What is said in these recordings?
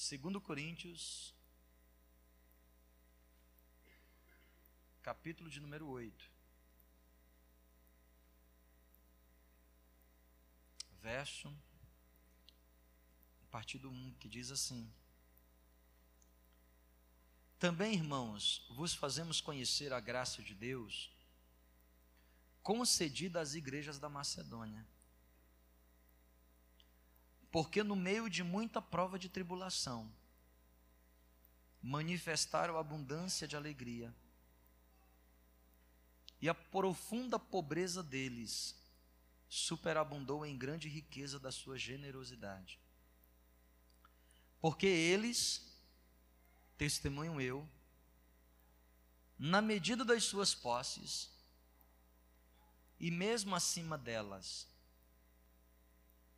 Segundo Coríntios, capítulo de número 8. Verso, a partir do 1, que diz assim: Também, irmãos, vos fazemos conhecer a graça de Deus, concedida às igrejas da Macedônia. Porque no meio de muita prova de tribulação, manifestaram abundância de alegria, e a profunda pobreza deles superabundou em grande riqueza da sua generosidade. Porque eles, testemunho eu, na medida das suas posses, e mesmo acima delas,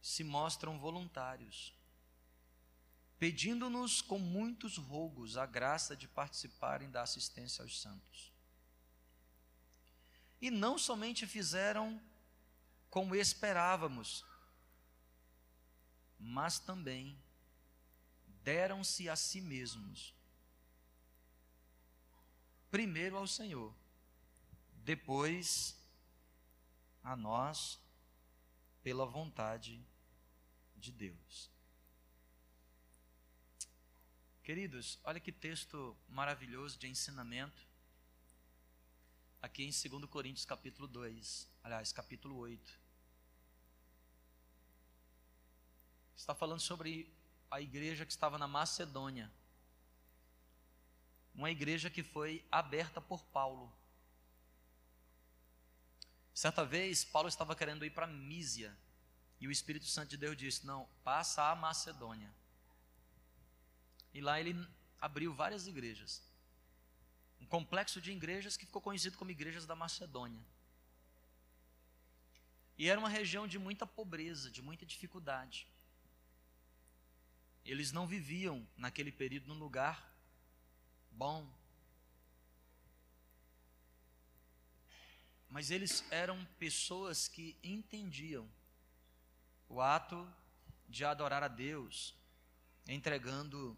se mostram voluntários, pedindo-nos com muitos rogos a graça de participarem da assistência aos santos. E não somente fizeram como esperávamos, mas também deram-se a si mesmos. Primeiro ao Senhor, depois a nós, pela vontade de Deus. Queridos, olha que texto maravilhoso de ensinamento. Aqui em 2 Coríntios capítulo 2, aliás, capítulo 8. está falando sobre a igreja que estava na Macedônia. Uma igreja que foi aberta por Paulo. Certa vez, Paulo estava querendo ir para Mísia. E o Espírito Santo de Deus disse: Não, passa a Macedônia. E lá ele abriu várias igrejas. Um complexo de igrejas que ficou conhecido como Igrejas da Macedônia. E era uma região de muita pobreza, de muita dificuldade. Eles não viviam naquele período num lugar bom. Mas eles eram pessoas que entendiam o ato de adorar a Deus, entregando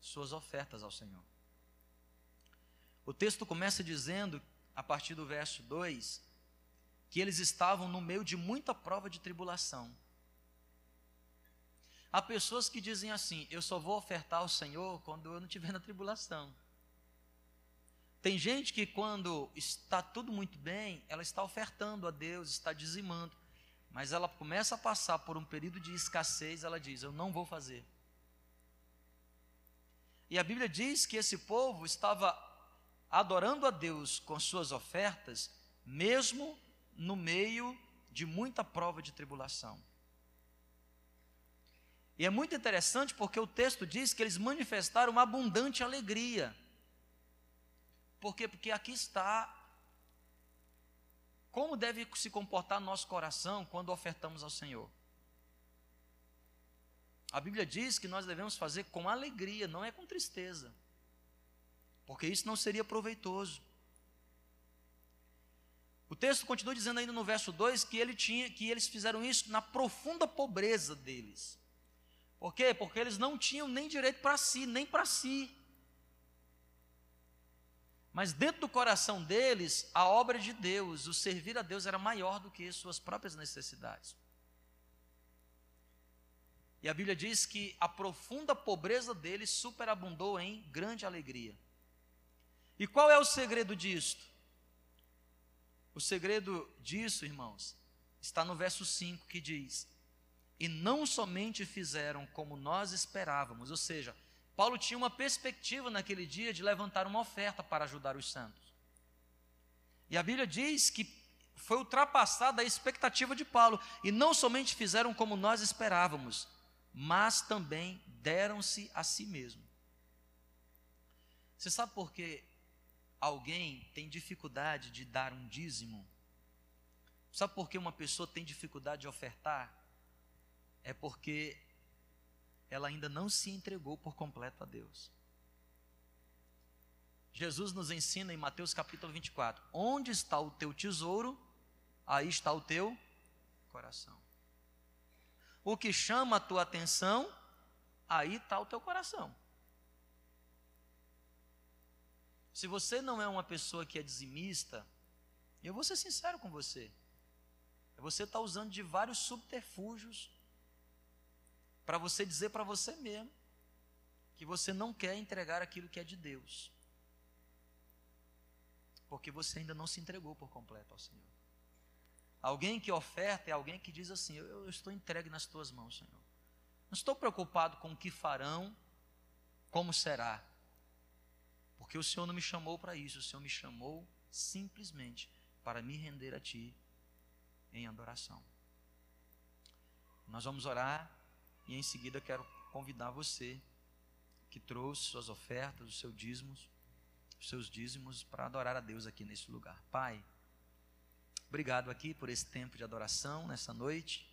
suas ofertas ao Senhor. O texto começa dizendo, a partir do verso 2, que eles estavam no meio de muita prova de tribulação. Há pessoas que dizem assim: eu só vou ofertar ao Senhor quando eu não estiver na tribulação. Tem gente que, quando está tudo muito bem, ela está ofertando a Deus, está dizimando, mas ela começa a passar por um período de escassez, ela diz: Eu não vou fazer. E a Bíblia diz que esse povo estava adorando a Deus com suas ofertas, mesmo no meio de muita prova de tribulação. E é muito interessante porque o texto diz que eles manifestaram uma abundante alegria. Por quê? Porque aqui está como deve se comportar nosso coração quando ofertamos ao Senhor. A Bíblia diz que nós devemos fazer com alegria, não é com tristeza. Porque isso não seria proveitoso. O texto continua dizendo ainda no verso 2 que, ele tinha, que eles fizeram isso na profunda pobreza deles. Por quê? Porque eles não tinham nem direito para si, nem para si. Mas dentro do coração deles, a obra de Deus, o servir a Deus era maior do que suas próprias necessidades. E a Bíblia diz que a profunda pobreza deles superabundou em grande alegria. E qual é o segredo disto? O segredo disso, irmãos, está no verso 5 que diz: e não somente fizeram como nós esperávamos, ou seja, Paulo tinha uma perspectiva naquele dia de levantar uma oferta para ajudar os santos. E a Bíblia diz que foi ultrapassada a expectativa de Paulo, e não somente fizeram como nós esperávamos, mas também deram-se a si mesmo. Você sabe por que alguém tem dificuldade de dar um dízimo? Sabe por que uma pessoa tem dificuldade de ofertar? é porque ela ainda não se entregou por completo a Deus. Jesus nos ensina em Mateus capítulo 24: onde está o teu tesouro, aí está o teu coração. O que chama a tua atenção aí está o teu coração. Se você não é uma pessoa que é dizimista, eu vou ser sincero com você. Você está usando de vários subterfúgios para você dizer para você mesmo que você não quer entregar aquilo que é de Deus. Porque você ainda não se entregou por completo ao Senhor. Alguém que oferta é alguém que diz assim: eu, eu estou entregue nas tuas mãos, Senhor. Não estou preocupado com o que farão, como será. Porque o Senhor não me chamou para isso, o Senhor me chamou simplesmente para me render a Ti em adoração. Nós vamos orar e em seguida quero convidar você que trouxe suas ofertas, os seus dízimos, os seus dízimos para adorar a Deus aqui nesse lugar. Pai, obrigado aqui por esse tempo de adoração nessa noite.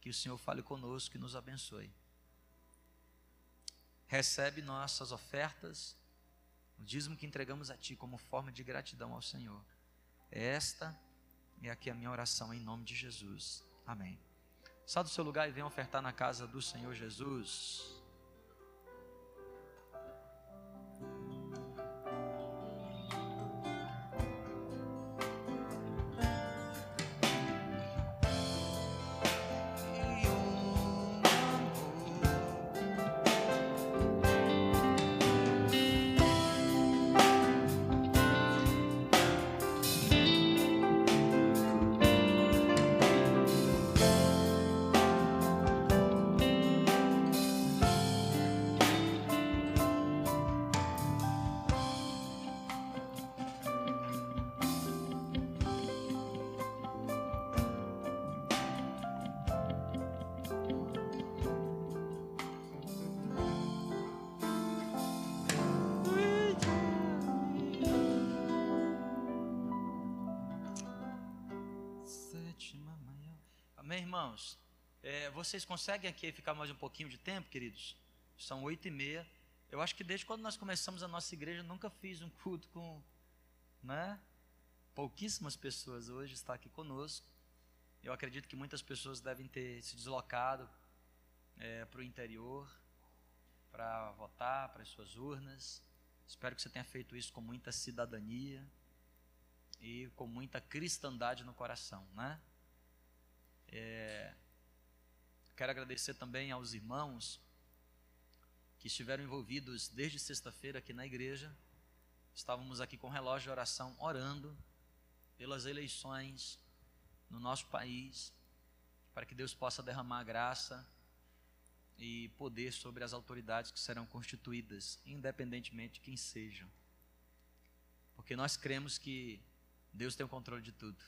Que o Senhor fale conosco e nos abençoe. Recebe nossas ofertas, o dízimo que entregamos a Ti como forma de gratidão ao Senhor. Esta é aqui a minha oração em nome de Jesus. Amém. Sai do seu lugar e venha ofertar na casa do Senhor Jesus. Irmãos? É, vocês conseguem aqui ficar mais um pouquinho de tempo, queridos? São oito e meia. Eu acho que desde quando nós começamos a nossa igreja, nunca fiz um culto com, né? Pouquíssimas pessoas hoje estão aqui conosco. Eu acredito que muitas pessoas devem ter se deslocado é, para o interior para votar para as suas urnas. Espero que você tenha feito isso com muita cidadania e com muita cristandade no coração, né? É, quero agradecer também aos irmãos que estiveram envolvidos desde sexta-feira aqui na igreja. Estávamos aqui com relógio de oração orando pelas eleições no nosso país, para que Deus possa derramar graça e poder sobre as autoridades que serão constituídas, independentemente de quem sejam. Porque nós cremos que Deus tem o controle de tudo.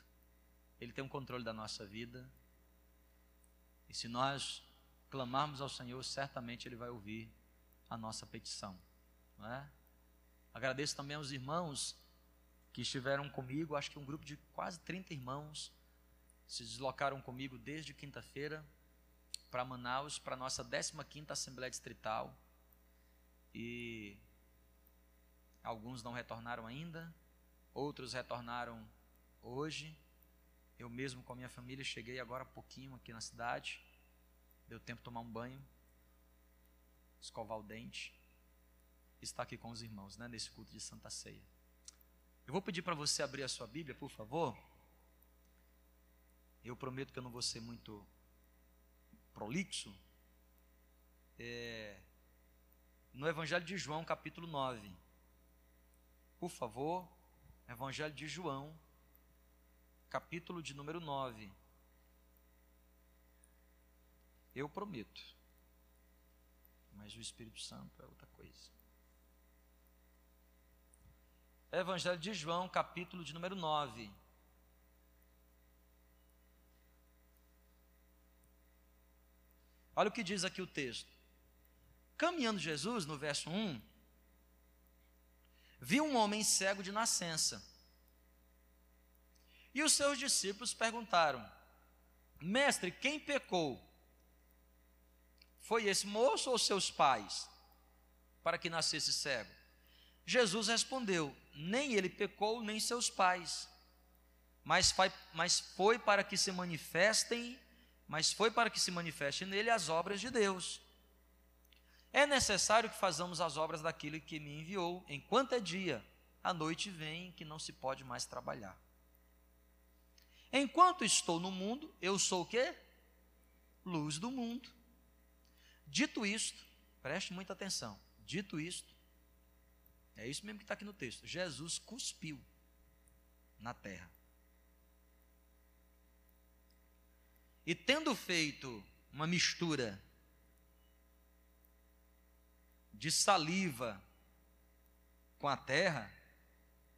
Ele tem o controle da nossa vida, e se nós clamarmos ao Senhor, certamente Ele vai ouvir a nossa petição. É? Agradeço também aos irmãos que estiveram comigo, acho que um grupo de quase 30 irmãos se deslocaram comigo desde quinta-feira para Manaus, para a nossa 15ª Assembleia Distrital. E alguns não retornaram ainda, outros retornaram hoje. Eu mesmo com a minha família cheguei agora há pouquinho aqui na cidade. Deu tempo de tomar um banho, escovar o dente. Está aqui com os irmãos, né, nesse culto de Santa Ceia. Eu vou pedir para você abrir a sua Bíblia, por favor. Eu prometo que eu não vou ser muito prolixo. É, no Evangelho de João, capítulo 9. Por favor, Evangelho de João, capítulo de número 9. Eu prometo. Mas o Espírito Santo é outra coisa. Evangelho de João, capítulo de número 9. Olha o que diz aqui o texto. Caminhando Jesus, no verso 1, viu um homem cego de nascença e os seus discípulos perguntaram: Mestre, quem pecou? Foi esse moço ou seus pais? Para que nascesse cego? Jesus respondeu: Nem ele pecou, nem seus pais. Mas foi, mas foi para que se manifestem, mas foi para que se manifestem nele as obras de Deus. é necessário que façamos as obras daquele que me enviou, enquanto é dia, a noite vem que não se pode mais trabalhar. Enquanto estou no mundo, eu sou o quê? Luz do mundo. Dito isto, preste muita atenção. Dito isto, é isso mesmo que está aqui no texto. Jesus cuspiu na terra. E tendo feito uma mistura de saliva com a terra,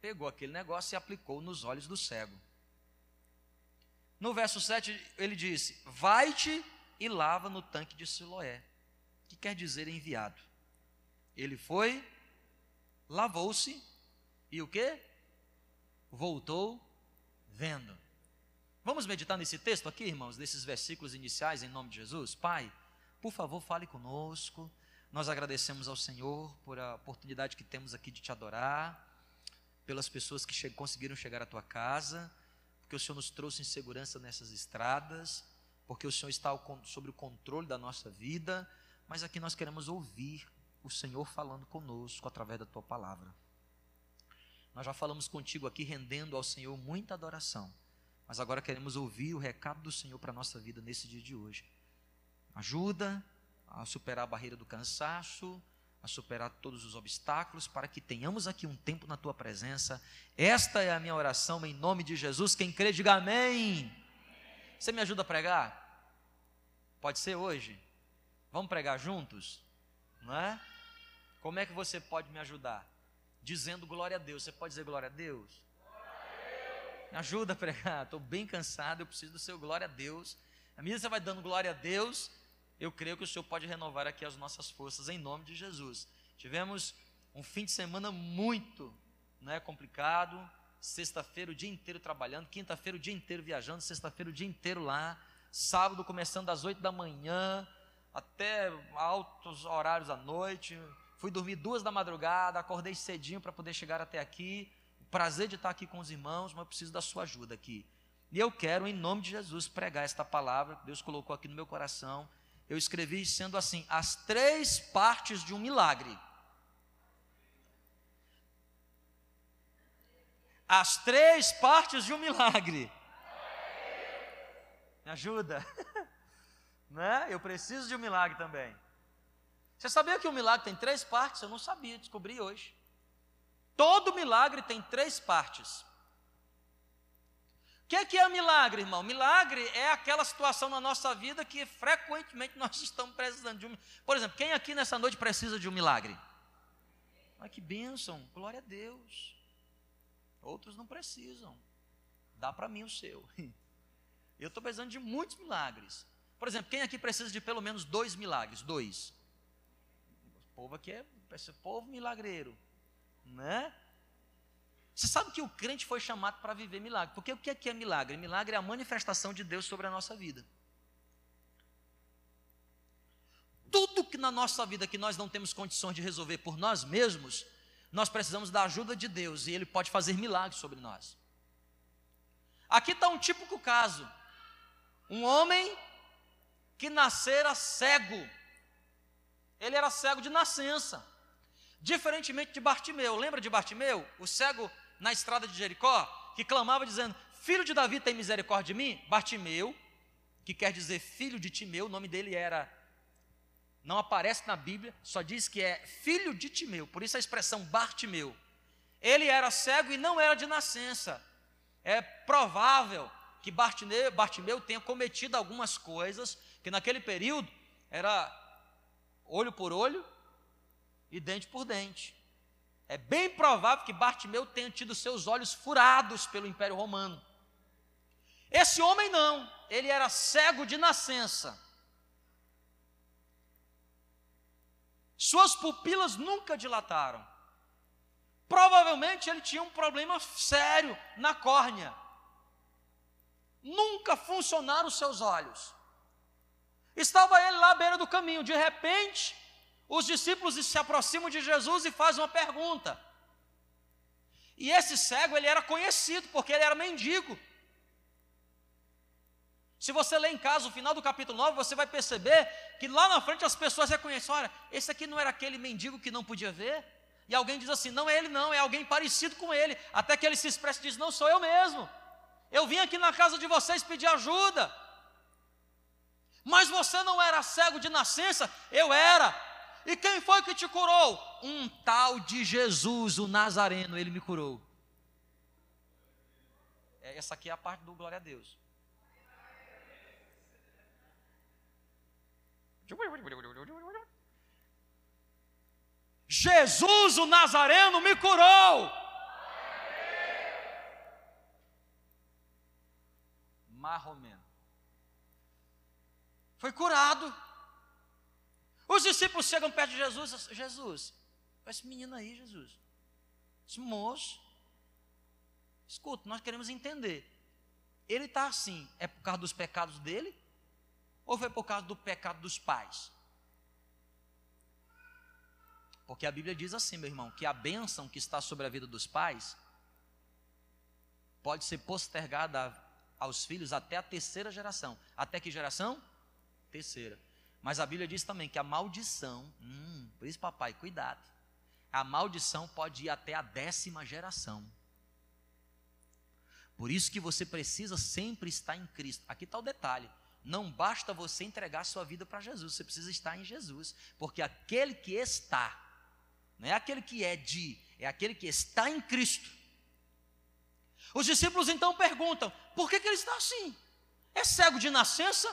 pegou aquele negócio e aplicou nos olhos do cego. No verso 7 ele disse: Vai-te e lava no tanque de Siloé, que quer dizer enviado. Ele foi, lavou-se e o que? Voltou vendo. Vamos meditar nesse texto aqui, irmãos, desses versículos iniciais, em nome de Jesus? Pai, por favor, fale conosco. Nós agradecemos ao Senhor por a oportunidade que temos aqui de te adorar, pelas pessoas que che conseguiram chegar à tua casa, porque o Senhor nos trouxe em segurança nessas estradas, porque o Senhor está sobre o controle da nossa vida, mas aqui nós queremos ouvir o Senhor falando conosco através da tua palavra. Nós já falamos contigo aqui, rendendo ao Senhor muita adoração. Mas agora queremos ouvir o recado do Senhor para a nossa vida nesse dia de hoje. Ajuda a superar a barreira do cansaço, a superar todos os obstáculos, para que tenhamos aqui um tempo na tua presença. Esta é a minha oração em nome de Jesus. Quem crê, diga amém. Você me ajuda a pregar? Pode ser hoje? Vamos pregar juntos? Não é? Como é que você pode me ajudar? Dizendo glória a Deus. Você pode dizer glória a Deus? Me ajuda a pregar. Estou bem cansado, eu preciso do seu glória a Deus. A medida você vai dando glória a Deus, eu creio que o Senhor pode renovar aqui as nossas forças em nome de Jesus. Tivemos um fim de semana muito né, complicado. Sexta-feira o dia inteiro trabalhando, quinta-feira o dia inteiro viajando, sexta-feira o dia inteiro lá, sábado começando às oito da manhã até altos horários da noite. Fui dormir duas da madrugada, acordei cedinho para poder chegar até aqui prazer de estar aqui com os irmãos, mas eu preciso da sua ajuda aqui. E eu quero, em nome de Jesus, pregar esta palavra que Deus colocou aqui no meu coração. Eu escrevi sendo assim: as três partes de um milagre. As três partes de um milagre. Me ajuda. né? Eu preciso de um milagre também. Você sabia que o milagre tem três partes? Eu não sabia, descobri hoje. Todo milagre tem três partes. Que é, que é milagre, irmão? Milagre é aquela situação na nossa vida que frequentemente nós estamos precisando de um. Por exemplo, quem aqui nessa noite precisa de um milagre? Ai, que bênção, glória a Deus. Outros não precisam. Dá para mim o seu. Eu estou precisando de muitos milagres. Por exemplo, quem aqui precisa de pelo menos dois milagres? Dois. O povo aqui é povo milagreiro né? Você sabe que o crente foi chamado para viver milagre. Porque o que é, que é milagre? Milagre é a manifestação de Deus sobre a nossa vida. Tudo que na nossa vida que nós não temos condições de resolver por nós mesmos, nós precisamos da ajuda de Deus e Ele pode fazer milagres sobre nós. Aqui está um típico caso: um homem que nascera cego. Ele era cego de nascença. Diferentemente de Bartimeu, lembra de Bartimeu, o cego na estrada de Jericó, que clamava dizendo: Filho de Davi, tem misericórdia de mim? Bartimeu, que quer dizer filho de Timeu, o nome dele era. Não aparece na Bíblia, só diz que é filho de Timeu, por isso a expressão Bartimeu. Ele era cego e não era de nascença. É provável que Bartimeu, Bartimeu tenha cometido algumas coisas que naquele período era olho por olho, e dente por dente. É bem provável que Bartimeu tenha tido seus olhos furados pelo Império Romano. Esse homem não, ele era cego de nascença. Suas pupilas nunca dilataram. Provavelmente ele tinha um problema sério na córnea. Nunca funcionaram os seus olhos. Estava ele lá à beira do caminho, de repente, os discípulos se aproximam de Jesus e fazem uma pergunta. E esse cego, ele era conhecido porque ele era mendigo. Se você ler em casa o final do capítulo 9, você vai perceber que lá na frente as pessoas reconhecem: olha, esse aqui não era aquele mendigo que não podia ver? E alguém diz assim: não é ele, não, é alguém parecido com ele. Até que ele se expressa e diz: não sou eu mesmo. Eu vim aqui na casa de vocês pedir ajuda. Mas você não era cego de nascença, eu era. E quem foi que te curou? Um tal de Jesus, o Nazareno, ele me curou. É, essa aqui é a parte do glória a Deus. Jesus, o Nazareno, me curou. Marromeno. Foi curado. Os discípulos chegam perto de Jesus. Jesus, esse menino aí, Jesus, esse moço. Escuta, nós queremos entender. Ele está assim, é por causa dos pecados dele? Ou foi por causa do pecado dos pais? Porque a Bíblia diz assim, meu irmão, que a bênção que está sobre a vida dos pais pode ser postergada aos filhos até a terceira geração. Até que geração? Terceira. Mas a Bíblia diz também que a maldição, hum, por isso, papai, cuidado. A maldição pode ir até a décima geração. Por isso que você precisa sempre estar em Cristo. Aqui está o detalhe. Não basta você entregar sua vida para Jesus, você precisa estar em Jesus. Porque aquele que está, não é aquele que é de, é aquele que está em Cristo. Os discípulos então perguntam: por que, que ele está assim? É cego de nascença?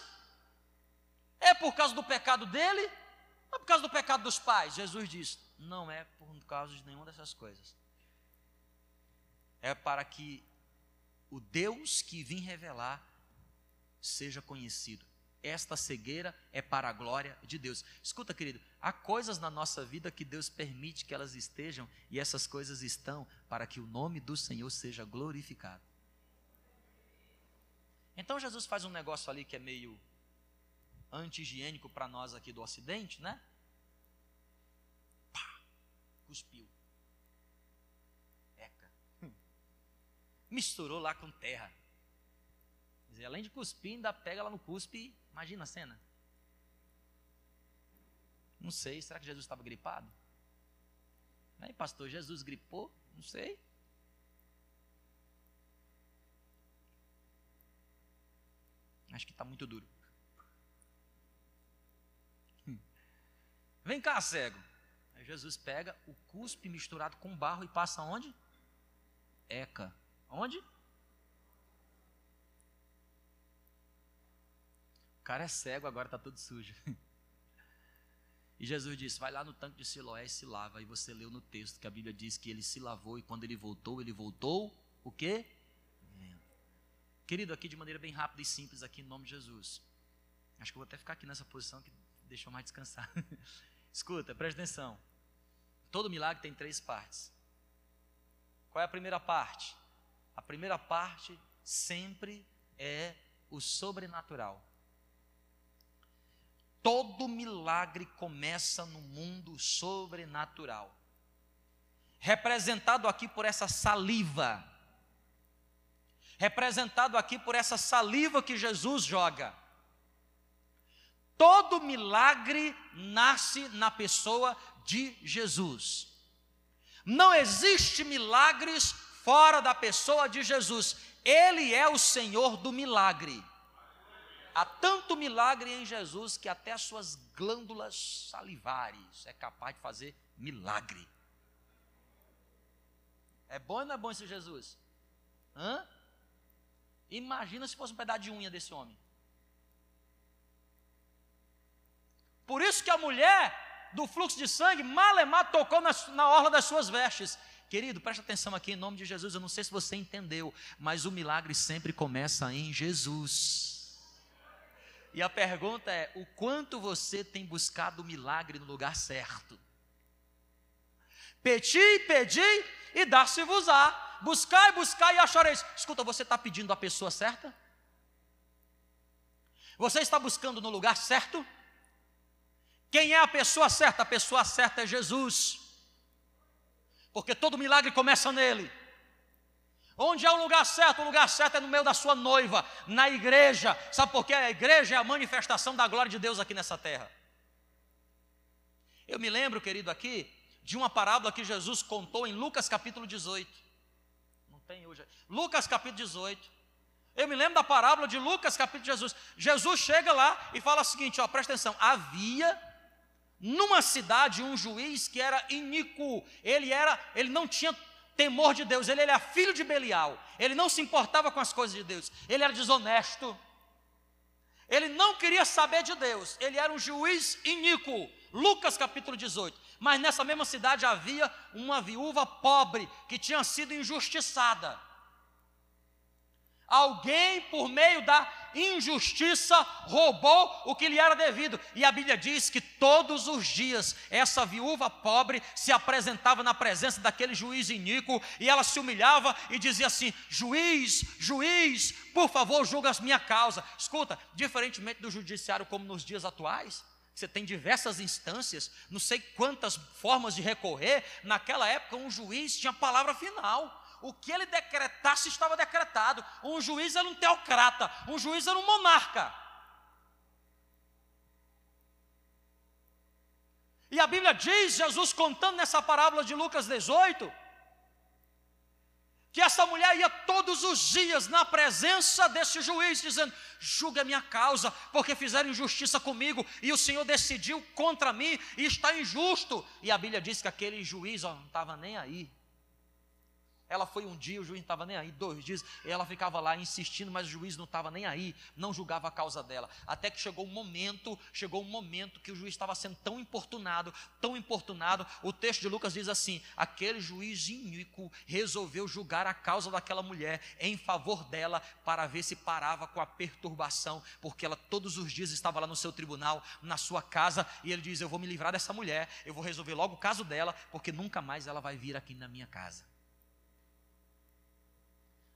É por causa do pecado dele? Ou é por causa do pecado dos pais? Jesus diz: não é por causa de nenhuma dessas coisas. É para que o Deus que vim revelar seja conhecido. Esta cegueira é para a glória de Deus. Escuta, querido, há coisas na nossa vida que Deus permite que elas estejam, e essas coisas estão para que o nome do Senhor seja glorificado. Então Jesus faz um negócio ali que é meio anti-higiênico para nós aqui do Ocidente, né? Pá, cuspiu. Eca. Misturou lá com terra. Dizer, além de cuspir, ainda pega lá no cuspe. Imagina a cena. Não sei, será que Jesus estava gripado? Aí, pastor, Jesus gripou? Não sei. Acho que está muito duro. Vem cá, cego. Aí Jesus pega o cuspe misturado com barro e passa onde? Eca. Onde? O cara é cego, agora está todo sujo. E Jesus disse: Vai lá no tanque de Siloé e se lava. E você leu no texto que a Bíblia diz que ele se lavou e quando ele voltou, ele voltou o quê? Querido, aqui de maneira bem rápida e simples, aqui em nome de Jesus. Acho que eu vou até ficar aqui nessa posição que deixou mais descansar. Escuta, presta atenção. Todo milagre tem três partes. Qual é a primeira parte? A primeira parte sempre é o sobrenatural. Todo milagre começa no mundo sobrenatural. Representado aqui por essa saliva. Representado aqui por essa saliva que Jesus joga. Todo milagre nasce na pessoa de Jesus. Não existe milagres fora da pessoa de Jesus. Ele é o Senhor do milagre. Há tanto milagre em Jesus que até as suas glândulas salivares é capaz de fazer milagre. É bom ou não é bom esse Jesus? Hã? Imagina se fosse um pedaço de unha desse homem. Por isso que a mulher do fluxo de sangue, malemar, tocou na, na orla das suas vestes. Querido, preste atenção aqui em nome de Jesus. Eu não sei se você entendeu, mas o milagre sempre começa em Jesus. E a pergunta é: o quanto você tem buscado o milagre no lugar certo? Pedi, pedi e dá-se-vos-á. Buscai, buscai e achareis. Escuta, você está pedindo a pessoa certa? Você está buscando no lugar certo? Quem é a pessoa certa? A pessoa certa é Jesus. Porque todo milagre começa nele. Onde é o lugar certo? O lugar certo é no meio da sua noiva, na igreja. Sabe por quê? A igreja é a manifestação da glória de Deus aqui nessa terra. Eu me lembro, querido, aqui, de uma parábola que Jesus contou em Lucas capítulo 18. Não tem hoje. Lucas capítulo 18. Eu me lembro da parábola de Lucas capítulo de Jesus. Jesus chega lá e fala o seguinte, ó, presta atenção. Havia numa cidade um juiz que era iníquo. Ele era, ele não tinha temor de Deus. Ele era filho de Belial. Ele não se importava com as coisas de Deus. Ele era desonesto. Ele não queria saber de Deus. Ele era um juiz iníquo. Lucas capítulo 18. Mas nessa mesma cidade havia uma viúva pobre que tinha sido injustiçada. Alguém, por meio da injustiça, roubou o que lhe era devido. E a Bíblia diz que todos os dias essa viúva pobre se apresentava na presença daquele juiz iníquo e ela se humilhava e dizia assim: Juiz, juiz, por favor, julga a minha causa. Escuta, diferentemente do judiciário como nos dias atuais, você tem diversas instâncias, não sei quantas formas de recorrer. Naquela época, um juiz tinha palavra final o que ele decretasse estava decretado. Um juiz era um teocrata, um juiz era um monarca. E a Bíblia diz, Jesus contando nessa parábola de Lucas 18, que essa mulher ia todos os dias na presença desse juiz, dizendo: julga a minha causa, porque fizeram injustiça comigo, e o Senhor decidiu contra mim, e está injusto. E a Bíblia diz que aquele juiz ó, não estava nem aí. Ela foi um dia, o juiz não estava nem aí, dois dias, ela ficava lá insistindo, mas o juiz não estava nem aí, não julgava a causa dela. Até que chegou um momento, chegou um momento que o juiz estava sendo tão importunado, tão importunado. O texto de Lucas diz assim: aquele juiz iníquo resolveu julgar a causa daquela mulher em favor dela, para ver se parava com a perturbação, porque ela todos os dias estava lá no seu tribunal, na sua casa, e ele diz: Eu vou me livrar dessa mulher, eu vou resolver logo o caso dela, porque nunca mais ela vai vir aqui na minha casa.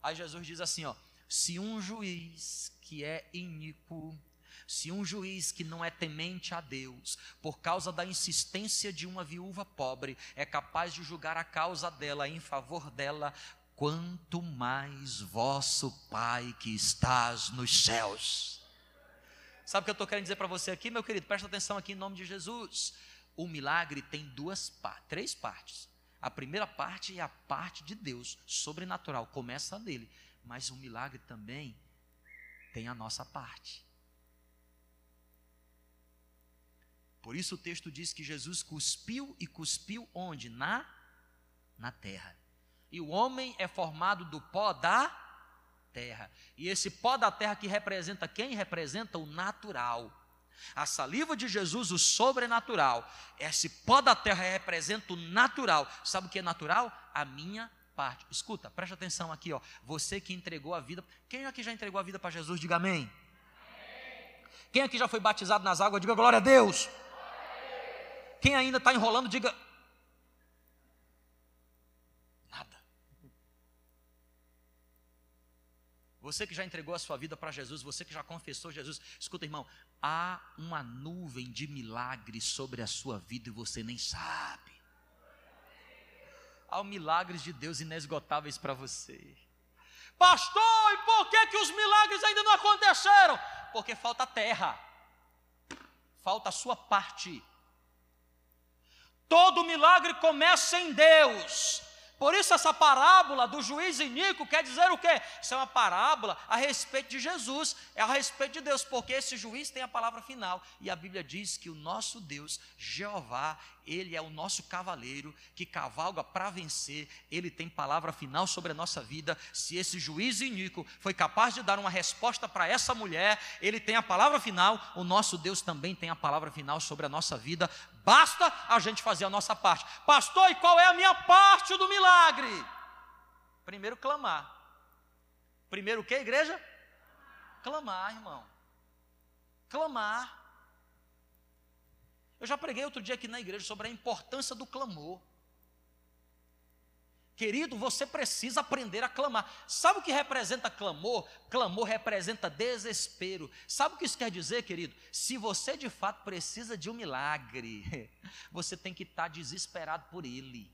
Aí Jesus diz assim: ó, se um juiz que é iníquo, se um juiz que não é temente a Deus, por causa da insistência de uma viúva pobre, é capaz de julgar a causa dela em favor dela, quanto mais vosso Pai que estás nos céus. Sabe o que eu estou querendo dizer para você aqui, meu querido? Presta atenção aqui em nome de Jesus. O milagre tem duas três partes. A primeira parte é a parte de Deus, sobrenatural, começa nele. Mas o milagre também tem a nossa parte. Por isso o texto diz que Jesus cuspiu e cuspiu onde? Na na terra. E o homem é formado do pó da terra. E esse pó da terra que representa quem? Representa o natural. A saliva de Jesus, o sobrenatural. Esse pó da terra representa o natural. Sabe o que é natural? A minha parte. Escuta, preste atenção aqui, ó. Você que entregou a vida. Quem aqui já entregou a vida para Jesus? Diga amém. amém. Quem aqui já foi batizado nas águas? Diga glória a Deus. Glória a Deus. Quem ainda está enrolando, diga Você que já entregou a sua vida para Jesus, você que já confessou Jesus, escuta, irmão, há uma nuvem de milagres sobre a sua vida e você nem sabe. Há milagres de Deus inesgotáveis para você. Pastor, e por que, que os milagres ainda não aconteceram? Porque falta terra, falta a sua parte. Todo milagre começa em Deus, por isso, essa parábola do juiz iníquo quer dizer o quê? Isso é uma parábola a respeito de Jesus, é a respeito de Deus, porque esse juiz tem a palavra final. E a Bíblia diz que o nosso Deus, Jeová, ele é o nosso cavaleiro que cavalga para vencer, ele tem palavra final sobre a nossa vida. Se esse juiz iníquo foi capaz de dar uma resposta para essa mulher, ele tem a palavra final, o nosso Deus também tem a palavra final sobre a nossa vida. Basta a gente fazer a nossa parte. Pastor, e qual é a minha parte do milagre? Primeiro clamar. Primeiro o que, igreja? Clamar, irmão. Clamar. Eu já preguei outro dia aqui na igreja sobre a importância do clamor. Querido, você precisa aprender a clamar. Sabe o que representa clamor? Clamor representa desespero. Sabe o que isso quer dizer, querido? Se você de fato precisa de um milagre, você tem que estar desesperado por ele.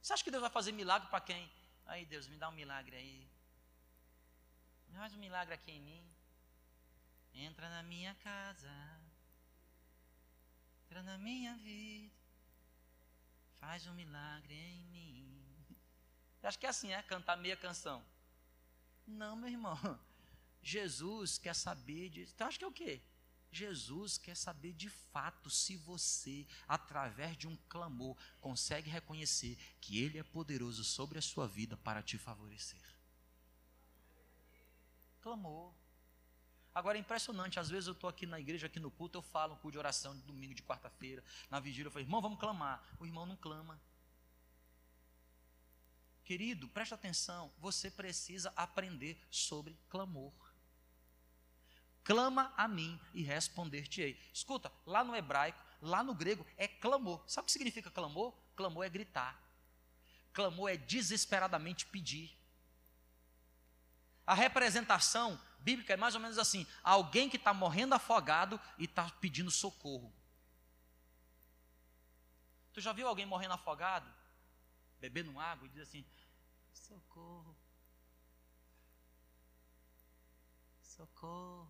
Você acha que Deus vai fazer milagre para quem? Aí, Deus, me dá um milagre aí. Faz um milagre aqui em mim. Entra na minha casa. Entra na minha vida. Faz um milagre em mim. Acho que é assim, é? Cantar meia canção. Não, meu irmão. Jesus quer saber disso. Então, acho que é o quê? Jesus quer saber de fato se você, através de um clamor, consegue reconhecer que Ele é poderoso sobre a sua vida para te favorecer. Clamor. Agora é impressionante, às vezes eu estou aqui na igreja, aqui no culto, eu falo um culto de oração de domingo, de quarta-feira, na vigília, eu falo, irmão, vamos clamar. O irmão não clama. Querido, preste atenção, você precisa aprender sobre clamor clama a mim e responder-te-ei. Escuta, lá no hebraico, lá no grego, é clamor. Sabe o que significa clamor? Clamor é gritar. Clamor é desesperadamente pedir. A representação bíblica é mais ou menos assim: alguém que está morrendo afogado e está pedindo socorro. Tu já viu alguém morrendo afogado? Bebendo água e diz assim: socorro. Socorro.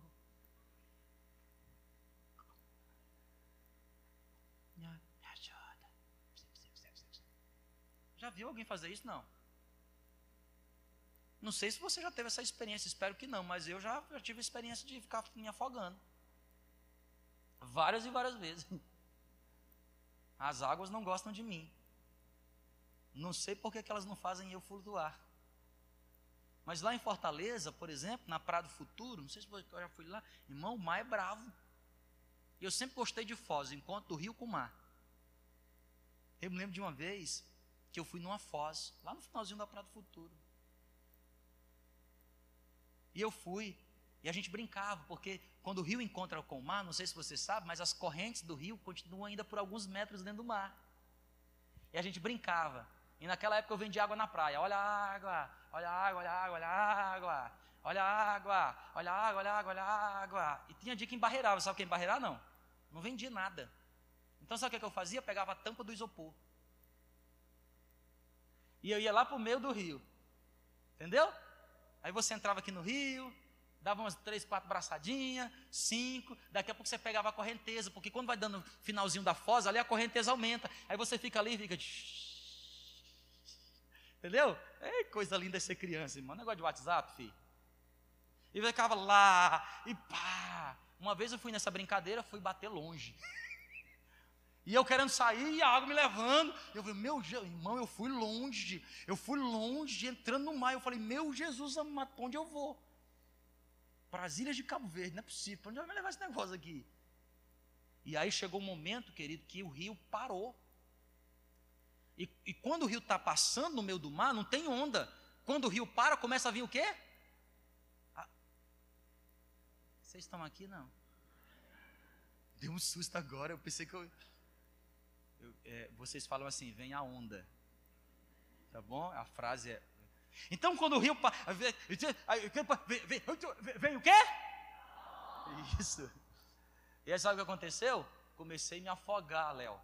Já viu alguém fazer isso? Não. Não sei se você já teve essa experiência, espero que não, mas eu já, tive a experiência de ficar me afogando. Várias e várias vezes. As águas não gostam de mim. Não sei por que, elas não fazem eu flutuar. Mas lá em Fortaleza, por exemplo, na Praia do Futuro, não sei se eu já fui lá, irmão, o mar é bravo. E eu sempre gostei de Foz, encontro do rio com o mar. Eu me lembro de uma vez, que eu fui numa foz, lá no finalzinho da Praia do Futuro. E eu fui, e a gente brincava, porque quando o rio encontra com o mar, não sei se você sabe, mas as correntes do rio continuam ainda por alguns metros dentro do mar. E a gente brincava. E naquela época eu vendia água na praia. Olha a água, olha a água, olha a água, olha a água, olha a água, olha a água, olha a água, olha a água. E tinha dia que embarreirava, sabe o que é embarreirar? Não. Não vendia nada. Então sabe o que eu fazia? Pegava a tampa do isopor. E eu ia lá para o meio do rio. Entendeu? Aí você entrava aqui no rio, dava umas três, quatro braçadinhas, cinco, daqui a pouco você pegava a correnteza, porque quando vai dando finalzinho da foz, ali a correnteza aumenta. Aí você fica ali e fica. Entendeu? É coisa linda ser criança, irmão. Negócio de WhatsApp, filho. E ficava lá, e pá. Uma vez eu fui nessa brincadeira, fui bater longe. E eu querendo sair e a água me levando. Eu falei, meu irmão, eu fui longe. Eu fui longe, entrando no mar. Eu falei, meu Jesus amado, para onde eu vou? Para as ilhas de Cabo Verde, não é possível. Para onde vai me levar esse negócio aqui? E aí chegou um momento, querido, que o rio parou. E, e quando o rio está passando no meio do mar, não tem onda. Quando o rio para, começa a vir o quê? Ah, vocês estão aqui, não? Deu um susto agora, eu pensei que eu eu, é, vocês falam assim, vem a onda. Tá bom? A frase é. Então quando o rio. Vem, vem, vem o quê? Isso. E aí sabe o que aconteceu? Comecei a me afogar, Léo.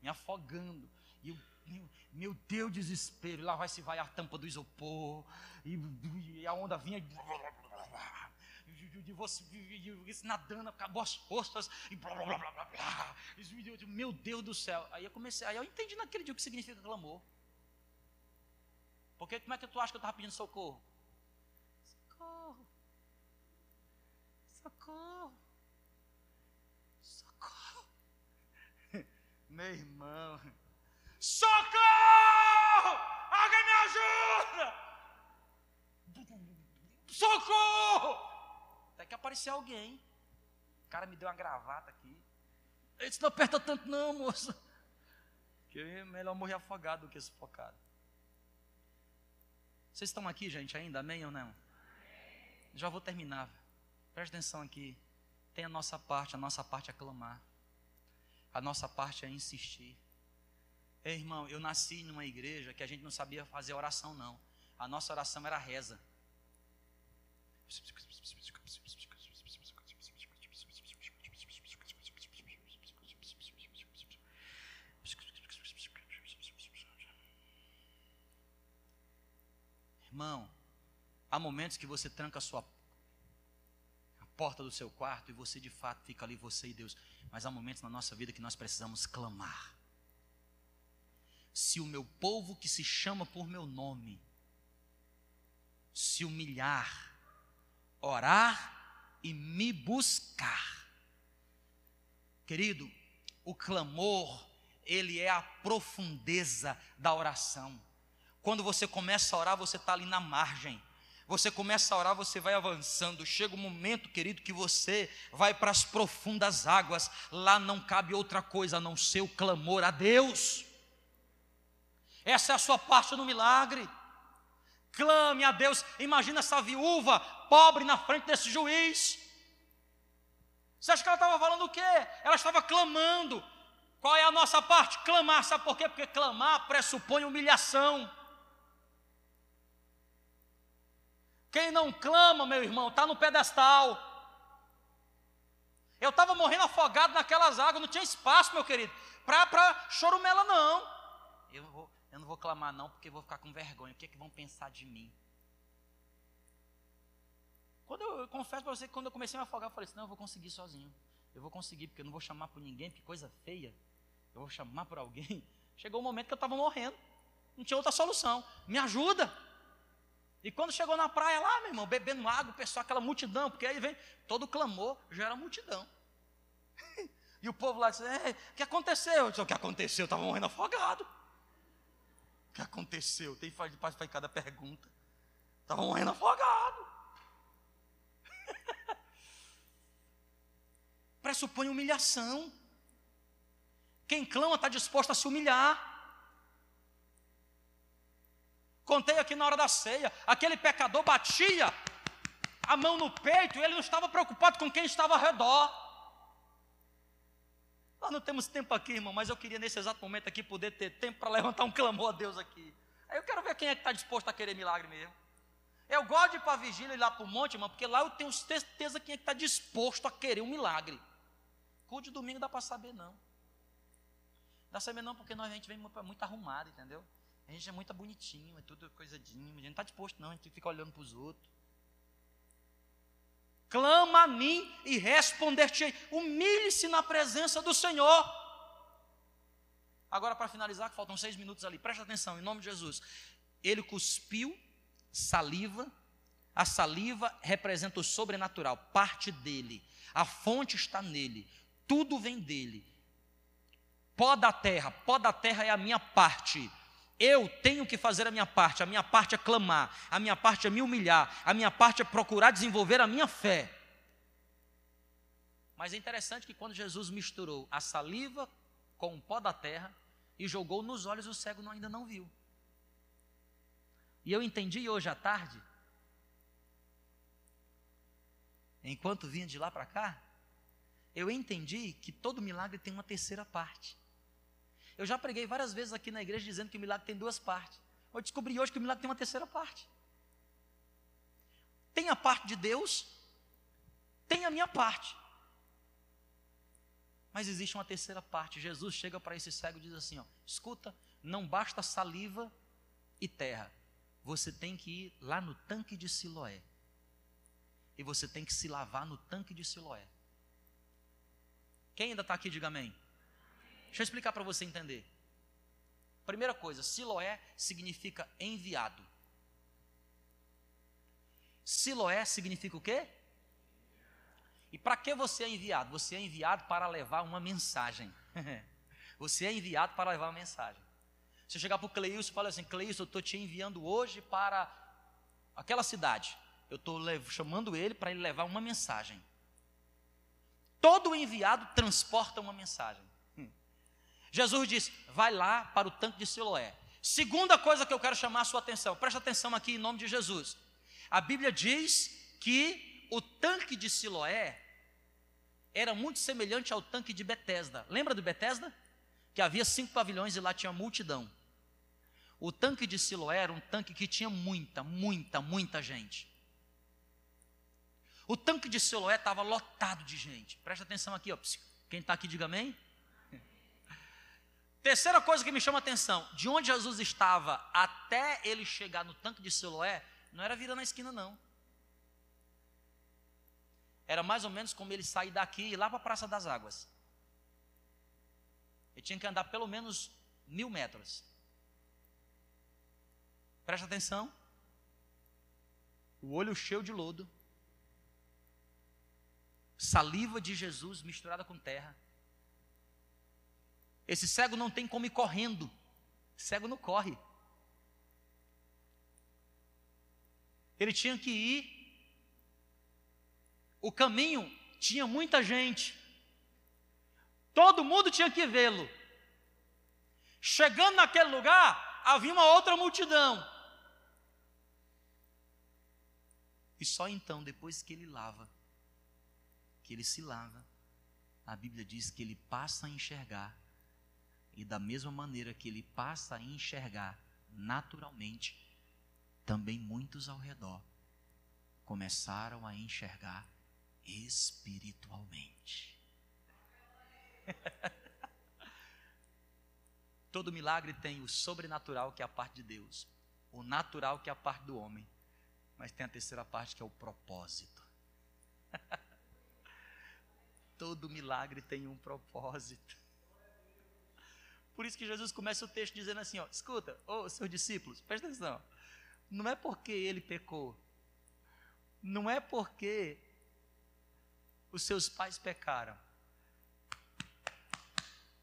Me afogando. E eu, meu, meu Deus, desespero. Lá vai se vai a tampa do isopor. E, e a onda vinha de você nadando, acabou as forças, e blá blá blá blá blá. Meu Deus do céu. Aí eu comecei, aí eu entendi naquele dia o que significa clamor. Porque como é que tu acha que eu estava pedindo socorro? Socorro. Socorro. Socorro. Meu irmão. Socorro! Alguém me ajuda! Socorro! Até que apareceu alguém. O cara me deu uma gravata aqui. Ele disse, não aperta tanto não, moço. Que é melhor morrer afogado do que sufocado. Vocês estão aqui, gente, ainda? Amém ou não? Já vou terminar. Preste atenção aqui. Tem a nossa parte, a nossa parte é clamar. A nossa parte é insistir. Ei, irmão, eu nasci numa igreja que a gente não sabia fazer oração, não. A nossa oração era reza. Irmão, há momentos que você tranca a sua a porta do seu quarto e você de fato fica ali, você e Deus. Mas há momentos na nossa vida que nós precisamos clamar. Se o meu povo que se chama por meu nome se humilhar, orar e me buscar. Querido, o clamor, ele é a profundeza da oração. Quando você começa a orar, você está ali na margem. Você começa a orar, você vai avançando. Chega um momento, querido, que você vai para as profundas águas. Lá não cabe outra coisa a não ser o clamor a Deus. Essa é a sua parte no milagre. Clame a Deus. Imagina essa viúva pobre na frente desse juiz. Você acha que ela estava falando o quê? Ela estava clamando. Qual é a nossa parte? Clamar. Sabe por quê? Porque clamar pressupõe humilhação. Quem não clama, meu irmão, está no pedestal. Eu estava morrendo afogado naquelas águas, não tinha espaço, meu querido, para chorumela, não. Eu, vou, eu não vou clamar, não, porque vou ficar com vergonha. O que, é que vão pensar de mim? Quando eu, eu confesso para você que quando eu comecei a me afogar, eu falei assim: não, eu vou conseguir sozinho. Eu vou conseguir, porque eu não vou chamar por ninguém, que coisa feia. Eu vou chamar por alguém. Chegou um momento que eu estava morrendo. Não tinha outra solução. Me ajuda. E quando chegou na praia lá, meu irmão, bebendo água, o pessoal, aquela multidão, porque aí vem todo clamor, já era multidão. e o povo lá disse: o que aconteceu? Eu disse: o que aconteceu? Eu estava morrendo afogado. O que aconteceu? Tem faz, faz, faz cada pergunta. Estava morrendo afogado. Pressupõe humilhação. Quem clama está disposto a se humilhar. Contei aqui na hora da ceia, aquele pecador batia a mão no peito e ele não estava preocupado com quem estava ao redor. Nós não temos tempo aqui, irmão, mas eu queria nesse exato momento aqui poder ter tempo para levantar um clamor a Deus aqui. Aí eu quero ver quem é que está disposto a querer milagre mesmo. Eu gosto de ir para a vigília e ir lá para o monte, irmão, porque lá eu tenho certeza quem é que está disposto a querer um milagre. Culto de domingo dá para saber, não. Dá para saber não, porque nós, a gente vem muito, muito arrumado, entendeu? A gente é muito bonitinho, é tudo coisadinho, a gente não está disposto não, a gente fica olhando para os outros. Clama a mim e responder-te-ei. Humilhe-se na presença do Senhor. Agora, para finalizar, que faltam seis minutos ali, presta atenção, em nome de Jesus. Ele cuspiu saliva, a saliva representa o sobrenatural, parte dele, a fonte está nele, tudo vem dele. Pó da terra, pó da terra é a minha parte eu tenho que fazer a minha parte, a minha parte é clamar, a minha parte é me humilhar, a minha parte é procurar desenvolver a minha fé. Mas é interessante que quando Jesus misturou a saliva com o pó da terra e jogou nos olhos, o cego ainda não viu. E eu entendi hoje à tarde, enquanto vinha de lá para cá, eu entendi que todo milagre tem uma terceira parte. Eu já preguei várias vezes aqui na igreja dizendo que o milagre tem duas partes. Eu descobri hoje que o milagre tem uma terceira parte. Tem a parte de Deus, tem a minha parte. Mas existe uma terceira parte. Jesus chega para esse cego e diz assim: ó, escuta, não basta saliva e terra. Você tem que ir lá no tanque de Siloé. E você tem que se lavar no tanque de Siloé. Quem ainda está aqui, diga amém. Deixa eu explicar para você entender. Primeira coisa, Siloé significa enviado. Siloé significa o quê? E para que você é enviado? Você é enviado para levar uma mensagem. você é enviado para levar uma mensagem. Você chegar para o Cleilson e falar assim: Cleilson, eu estou te enviando hoje para aquela cidade. Eu estou chamando ele para ele levar uma mensagem. Todo enviado transporta uma mensagem. Jesus disse: vai lá para o tanque de Siloé. Segunda coisa que eu quero chamar a sua atenção, presta atenção aqui em nome de Jesus. A Bíblia diz que o tanque de Siloé era muito semelhante ao tanque de Betesda. Lembra do Betesda? Que havia cinco pavilhões e lá tinha multidão. O tanque de Siloé era um tanque que tinha muita, muita, muita gente. O tanque de Siloé estava lotado de gente. Presta atenção aqui, ó. Quem está aqui, diga amém. Terceira coisa que me chama a atenção: de onde Jesus estava até ele chegar no tanque de Siloé, Não era virando a esquina, não. Era mais ou menos como ele sair daqui e ir lá para a Praça das Águas. Ele tinha que andar pelo menos mil metros. Presta atenção. O olho cheio de lodo. Saliva de Jesus misturada com terra. Esse cego não tem como ir correndo. Cego não corre. Ele tinha que ir. O caminho tinha muita gente. Todo mundo tinha que vê-lo. Chegando naquele lugar, havia uma outra multidão. E só então, depois que ele lava, que ele se lava, a Bíblia diz que ele passa a enxergar. E da mesma maneira que ele passa a enxergar naturalmente, também muitos ao redor começaram a enxergar espiritualmente. Todo milagre tem o sobrenatural, que é a parte de Deus, o natural, que é a parte do homem, mas tem a terceira parte, que é o propósito. Todo milagre tem um propósito. Por isso que Jesus começa o texto dizendo assim: ó, escuta, ô seus discípulos, presta atenção. Não é porque ele pecou, não é porque os seus pais pecaram,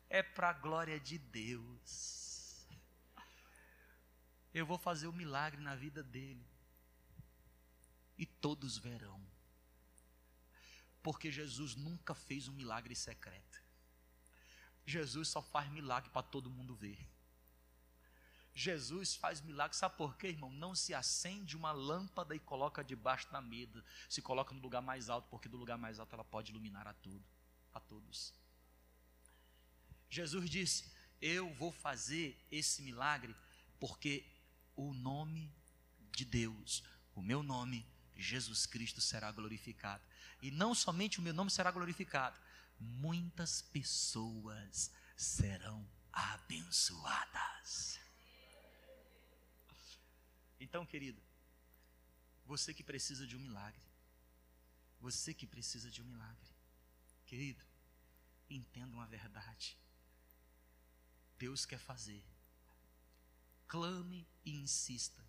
é para a glória de Deus. Eu vou fazer o um milagre na vida dele. E todos verão. Porque Jesus nunca fez um milagre secreto. Jesus só faz milagre para todo mundo ver. Jesus faz milagre, sabe por quê, irmão? Não se acende uma lâmpada e coloca debaixo da mesa, se coloca no lugar mais alto, porque do lugar mais alto ela pode iluminar a tudo, a todos. Jesus disse: Eu vou fazer esse milagre porque o nome de Deus, o meu nome, Jesus Cristo, será glorificado. E não somente o meu nome será glorificado, muitas pessoas serão abençoadas. Então, querido, você que precisa de um milagre, você que precisa de um milagre, querido, entenda uma verdade. Deus quer fazer. Clame e insista.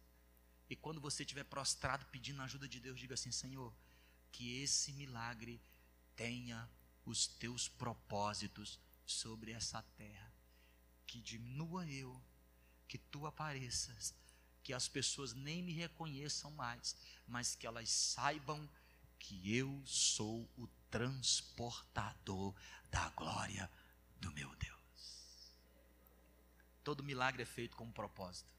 E quando você estiver prostrado pedindo a ajuda de Deus, diga assim: Senhor, que esse milagre tenha os teus propósitos sobre essa terra. Que diminua eu, que tu apareças, que as pessoas nem me reconheçam mais, mas que elas saibam que eu sou o transportador da glória do meu Deus. Todo milagre é feito com um propósito.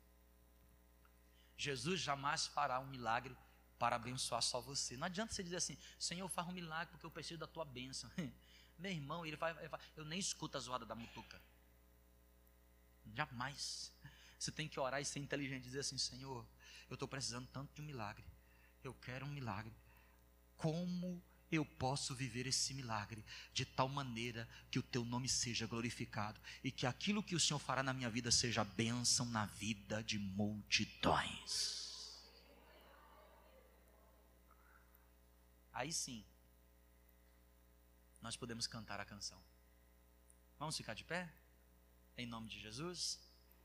Jesus jamais fará um milagre para abençoar só você. Não adianta você dizer assim, Senhor, faz um milagre porque eu preciso da tua bênção. Meu irmão, ele vai, ele vai, eu nem escuto a zoada da mutuca. Jamais. Você tem que orar e ser inteligente dizer assim: Senhor, eu estou precisando tanto de um milagre. Eu quero um milagre. Como eu posso viver esse milagre de tal maneira que o teu nome seja glorificado e que aquilo que o Senhor fará na minha vida seja bênção na vida de multidões. Aí sim, nós podemos cantar a canção. Vamos ficar de pé? Em nome de Jesus.